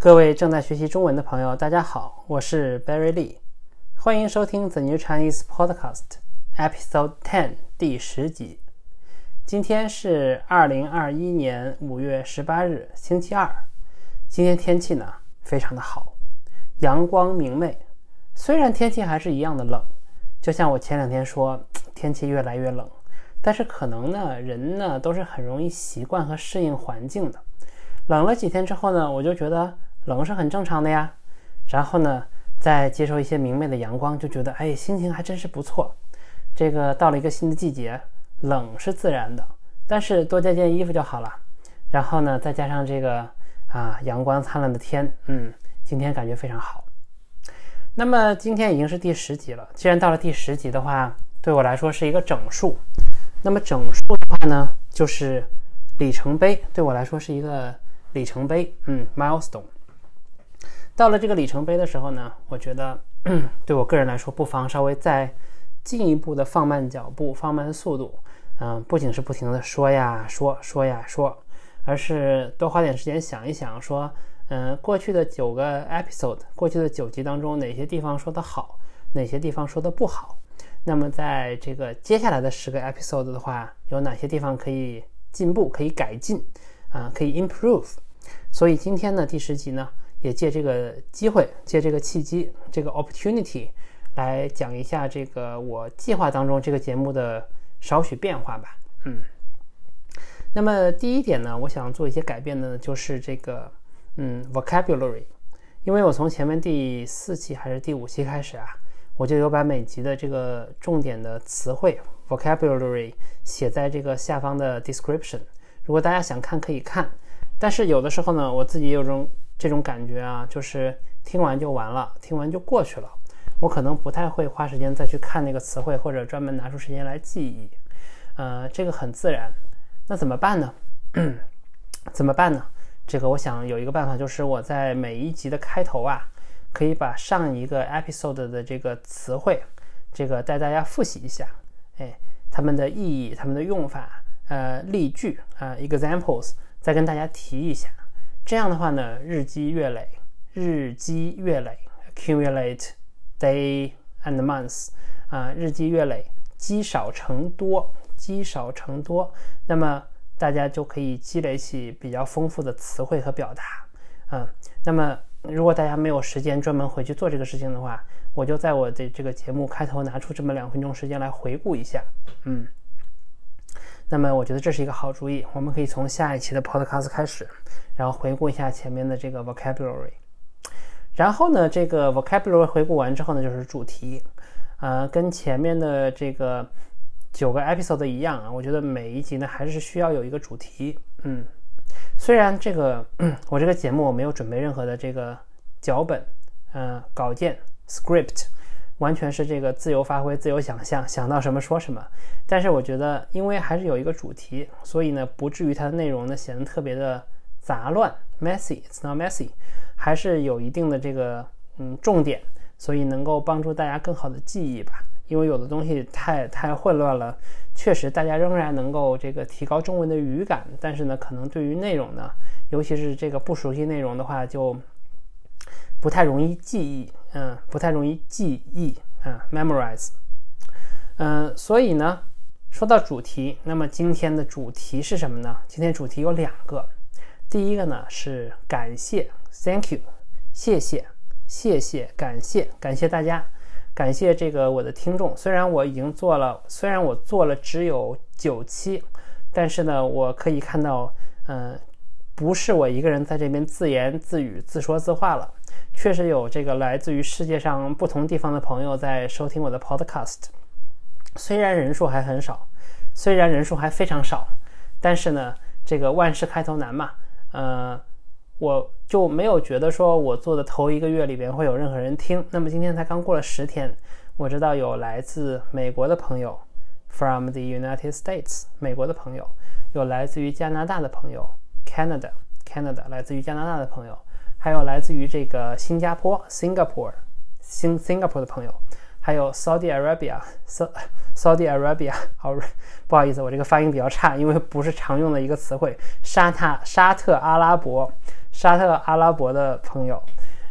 各位正在学习中文的朋友，大家好，我是 Barry Lee，欢迎收听 The New Chinese Podcast Episode Ten 第十集。今天是二零二一年五月十八日，星期二。今天天气呢非常的好，阳光明媚。虽然天气还是一样的冷，就像我前两天说，天气越来越冷，但是可能呢，人呢都是很容易习惯和适应环境的。冷了几天之后呢，我就觉得。冷是很正常的呀，然后呢，再接受一些明媚的阳光，就觉得哎，心情还真是不错。这个到了一个新的季节，冷是自然的，但是多加件衣服就好了。然后呢，再加上这个啊，阳光灿烂的天，嗯，今天感觉非常好。那么今天已经是第十集了，既然到了第十集的话，对我来说是一个整数。那么整数的话呢，就是里程碑，对我来说是一个里程碑，嗯，milestone。到了这个里程碑的时候呢，我觉得 对我个人来说，不妨稍微再进一步的放慢脚步，放慢速度。嗯，不仅是不停的说呀说说呀说，而是多花点时间想一想，说，嗯，过去的九个 episode，过去的九集当中，哪些地方说的好，哪些地方说的不好？那么在这个接下来的十个 episode 的话，有哪些地方可以进步，可以改进，啊，可以 improve？所以今天呢，第十集呢。也借这个机会，借这个契机，这个 opportunity，来讲一下这个我计划当中这个节目的少许变化吧。嗯，那么第一点呢，我想做一些改变的，就是这个嗯 vocabulary，因为我从前面第四期还是第五期开始啊，我就有把每集的这个重点的词汇 vocabulary 写在这个下方的 description，如果大家想看可以看，但是有的时候呢，我自己有种。这种感觉啊，就是听完就完了，听完就过去了。我可能不太会花时间再去看那个词汇，或者专门拿出时间来记忆。呃，这个很自然。那怎么办呢？怎么办呢？这个我想有一个办法，就是我在每一集的开头啊，可以把上一个 episode 的这个词汇，这个带大家复习一下。哎，它们的意义、它们的用法、呃，例句啊，examples，再跟大家提一下。这样的话呢，日积月累，日积月累，accumulate day and months，啊，日积月累，积少成多，积少成多，那么大家就可以积累起比较丰富的词汇和表达，啊，那么如果大家没有时间专门回去做这个事情的话，我就在我的这个节目开头拿出这么两分钟时间来回顾一下，嗯。那么我觉得这是一个好主意，我们可以从下一期的 podcast 开始，然后回顾一下前面的这个 vocabulary。然后呢，这个 vocabulary 回顾完之后呢，就是主题，呃，跟前面的这个九个 episode 一样啊，我觉得每一集呢还是需要有一个主题。嗯，虽然这个我这个节目我没有准备任何的这个脚本，嗯，稿件 script。完全是这个自由发挥、自由想象，想到什么说什么。但是我觉得，因为还是有一个主题，所以呢，不至于它的内容呢显得特别的杂乱 （messy）。It's not messy，还是有一定的这个嗯重点，所以能够帮助大家更好的记忆吧。因为有的东西太太混乱了，确实大家仍然能够这个提高中文的语感，但是呢，可能对于内容呢，尤其是这个不熟悉内容的话，就。不太容易记忆，嗯，不太容易记忆，啊，memorize，嗯，所以呢，说到主题，那么今天的主题是什么呢？今天主题有两个，第一个呢是感谢，thank you，谢谢，谢谢，感谢，感谢大家，感谢这个我的听众。虽然我已经做了，虽然我做了只有九期，但是呢，我可以看到，嗯，不是我一个人在这边自言自语、自说自话了。确实有这个来自于世界上不同地方的朋友在收听我的 podcast，虽然人数还很少，虽然人数还非常少，但是呢，这个万事开头难嘛，呃，我就没有觉得说我做的头一个月里边会有任何人听。那么今天才刚过了十天，我知道有来自美国的朋友，from the United States，美国的朋友，有来自于加拿大的朋友，Canada，Canada，来自于加拿大的朋友。还有来自于这个新加坡 （Singapore） 新 Singapore 的朋友，还有 Saudi Arabia Saudi Arabia 好，不好意思，我这个发音比较差，因为不是常用的一个词汇。沙特沙特阿拉伯沙特阿拉伯的朋友，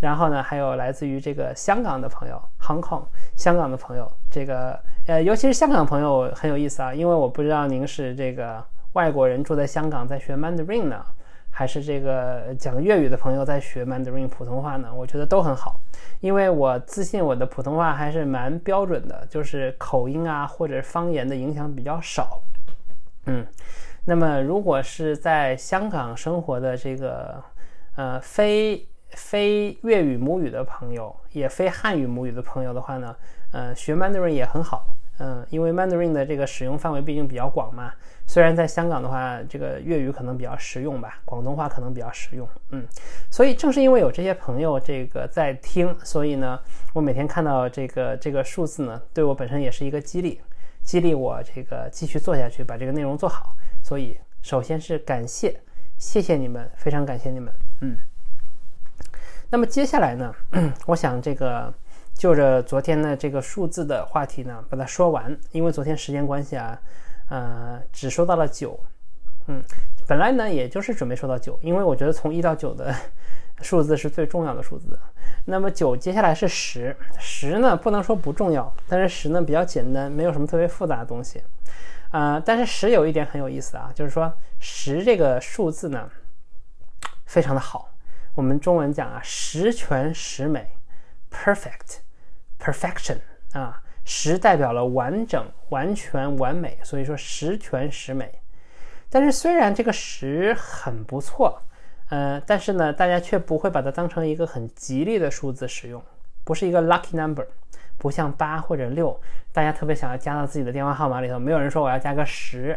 然后呢，还有来自于这个香港的朋友，Hong Kong 香港的朋友，这个呃，尤其是香港朋友很有意思啊，因为我不知道您是这个外国人住在香港在学 Mandarin 呢，还是这个讲粤语的朋友在学 Mandarin 普通话呢？我觉得都很好，因为我自信我的普通话还是蛮标准的，就是口音啊或者方言的影响比较少。嗯，那么如果是在香港生活的这个呃非非粤语母语的朋友，也非汉语母语的朋友的话呢，呃，学 Mandarin 也很好。嗯，因为 Mandarin 的这个使用范围毕竟比较广嘛。虽然在香港的话，这个粤语可能比较实用吧，广东话可能比较实用。嗯，所以正是因为有这些朋友这个在听，所以呢，我每天看到这个这个数字呢，对我本身也是一个激励。激励我这个继续做下去，把这个内容做好。所以，首先是感谢，谢谢你们，非常感谢你们。嗯，那么接下来呢，我想这个就着昨天的这个数字的话题呢，把它说完。因为昨天时间关系啊，呃，只说到了九。嗯，本来呢，也就是准备说到九，因为我觉得从一到九的数字是最重要的数字。那么九接下来是十，十呢不能说不重要，但是十呢比较简单，没有什么特别复杂的东西，啊，但是十有一点很有意思啊，就是说十这个数字呢非常的好，我们中文讲啊十全十美，perfect Perfection 啊，十代表了完整、完全、完美，所以说十全十美。但是虽然这个十很不错。呃，但是呢，大家却不会把它当成一个很吉利的数字使用，不是一个 lucky number，不像八或者六，大家特别想要加到自己的电话号码里头，没有人说我要加个十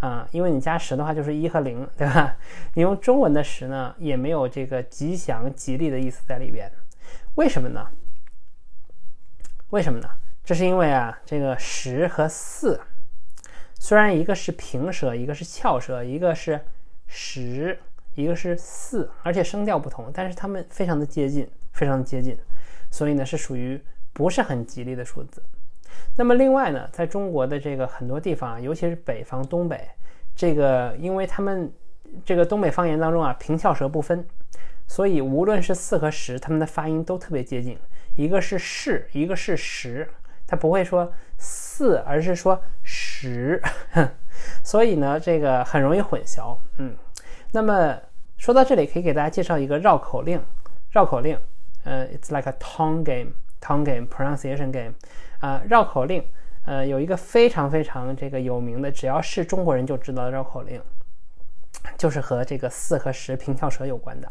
啊，因为你加十的话就是一和零，对吧？你用中文的十呢，也没有这个吉祥吉利的意思在里边，为什么呢？为什么呢？这是因为啊，这个十和四，虽然一个是平舌，一个是翘舌，一个是十。一个是四，而且声调不同，但是它们非常的接近，非常的接近，所以呢是属于不是很吉利的数字。那么另外呢，在中国的这个很多地方啊，尤其是北方、东北，这个因为他们这个东北方言当中啊平翘舌不分，所以无论是四和十，他们的发音都特别接近。一个是是，一个是十，它不会说四，而是说十，所以呢这个很容易混淆，嗯。那么说到这里，可以给大家介绍一个绕口令。绕口令，呃，it's like a tongue game，tongue game，pronunciation game。啊，绕口令，呃，有一个非常非常这个有名的，只要是中国人就知道的绕口令，就是和这个四和十平翘舌有关的。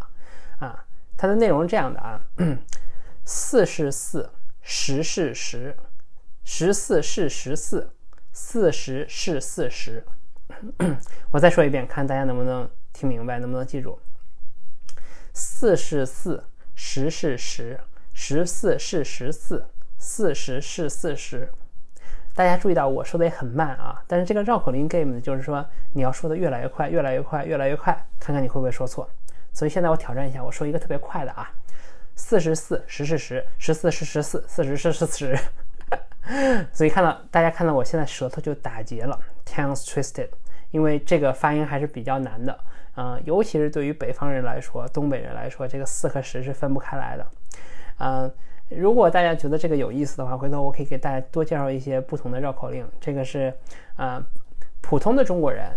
啊，它的内容是这样的啊，四是四，十是十，十四是十四，四十是四十。我再说一遍，看大家能不能。听明白能不能记住？四是四，十是十，十四是十四，四十是四十。大家注意到我说的也很慢啊，但是这个绕口令 game 呢，就是说你要说的越来越快，越来越快，越来越快，看看你会不会说错。所以现在我挑战一下，我说一个特别快的啊，四十四，十是十，十四是十四，四十是十十。所以看到大家看到我现在舌头就打结了，tongue twisted，因为这个发音还是比较难的。啊，尤其是对于北方人来说，东北人来说，这个四和十是分不开来的。嗯，如果大家觉得这个有意思的话，回头我可以给大家多介绍一些不同的绕口令。这个是啊，普通的中国人，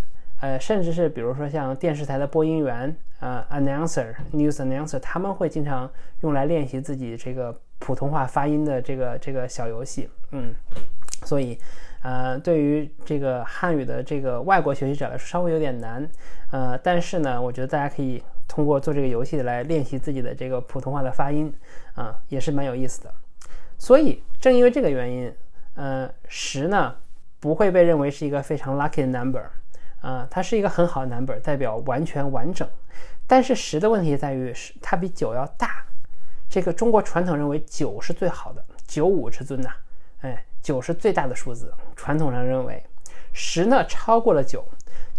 呃，甚至是比如说像电视台的播音员，呃，announcer，news announcer，他们会经常用来练习自己这个普通话发音的这个这个小游戏。嗯，所以。呃，对于这个汉语的这个外国学习者来说，稍微有点难。呃，但是呢，我觉得大家可以通过做这个游戏来练习自己的这个普通话的发音，啊，也是蛮有意思的。所以，正因为这个原因，呃，十呢不会被认为是一个非常 lucky 的 number，啊，它是一个很好的 number，代表完全完整。但是十的问题在于，是它比九要大。这个中国传统认为九是最好的，九五之尊呐，哎。九是最大的数字，传统上认为，十呢超过了九，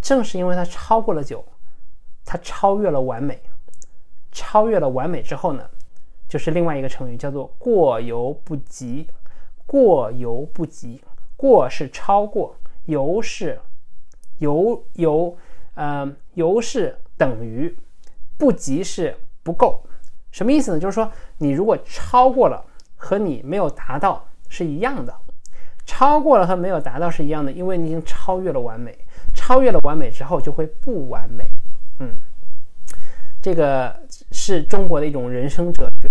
正是因为它超过了九，它超越了完美，超越了完美之后呢，就是另外一个成语叫做过犹不及，过犹不及，过是超过，犹是由由，呃，由是等于，不及是不够，什么意思呢？就是说你如果超过了，和你没有达到是一样的。超过了和没有达到是一样的，因为你已经超越了完美。超越了完美之后就会不完美。嗯，这个是中国的一种人生哲学，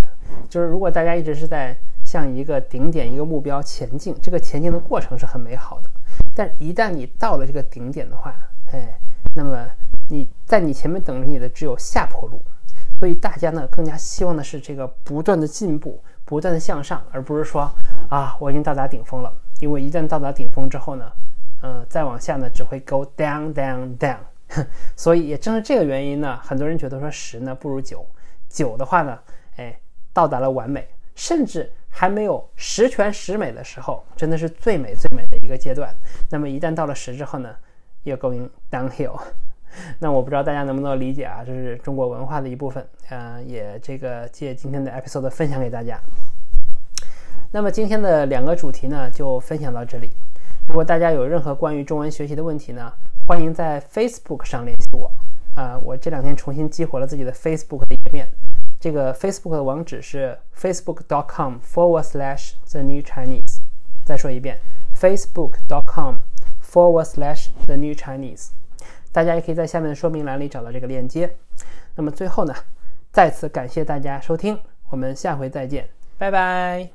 就是如果大家一直是在向一个顶点、一个目标前进，这个前进的过程是很美好的。但一旦你到了这个顶点的话，哎，那么你在你前面等着你的只有下坡路。所以大家呢更加希望的是这个不断的进步、不断的向上，而不是说啊我已经到达顶峰了。因为一旦到达顶峰之后呢，嗯，再往下呢只会 go down down down。所以也正是这个原因呢，很多人觉得说十呢不如九，九的话呢，哎，到达了完美，甚至还没有十全十美的时候，真的是最美最美的一个阶段。那么一旦到了十之后呢，又 going downhill。那我不知道大家能不能理解啊，这是中国文化的一部分。嗯，也这个借今天的 episode 分享给大家。那么今天的两个主题呢，就分享到这里。如果大家有任何关于中文学习的问题呢，欢迎在 Facebook 上联系我。啊，我这两天重新激活了自己的 Facebook 的页面。这个 Facebook 的网址是 facebook.com forward slash the new Chinese。再说一遍，facebook.com forward slash the new Chinese。大家也可以在下面的说明栏里找到这个链接。那么最后呢，再次感谢大家收听，我们下回再见，拜拜。